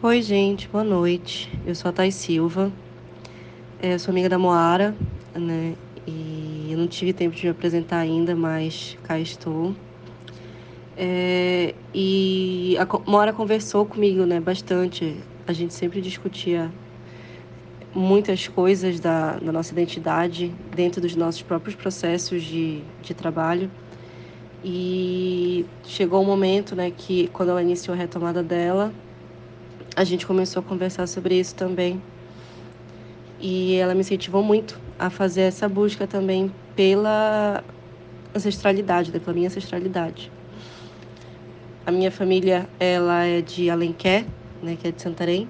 Oi, gente, boa noite. Eu sou a Thais Silva, é, sou amiga da Moara, né? E eu não tive tempo de me apresentar ainda, mas cá estou. É, e a Moara conversou comigo, né, bastante. A gente sempre discutia muitas coisas da, da nossa identidade dentro dos nossos próprios processos de, de trabalho. E chegou um momento, né, que quando ela iniciou a retomada dela, a gente começou a conversar sobre isso também. E ela me incentivou muito a fazer essa busca também pela ancestralidade, né, pela minha ancestralidade. A minha família, ela é de Alenquer, né, que é de Santarém.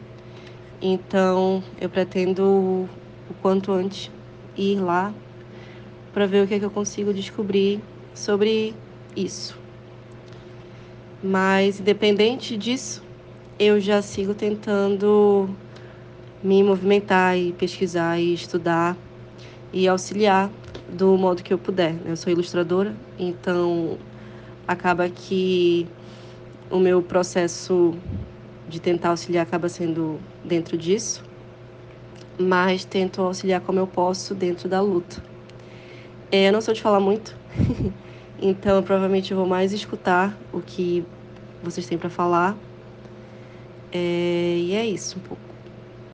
Então, eu pretendo o quanto antes ir lá para ver o que, é que eu consigo descobrir sobre isso. Mas, independente disso, eu já sigo tentando me movimentar e pesquisar e estudar e auxiliar do modo que eu puder. Né? Eu sou ilustradora, então acaba que o meu processo de tentar auxiliar acaba sendo dentro disso, mas tento auxiliar como eu posso dentro da luta. É, eu não sou de falar muito, então eu provavelmente vou mais escutar o que vocês têm para falar é, e é isso um pouco.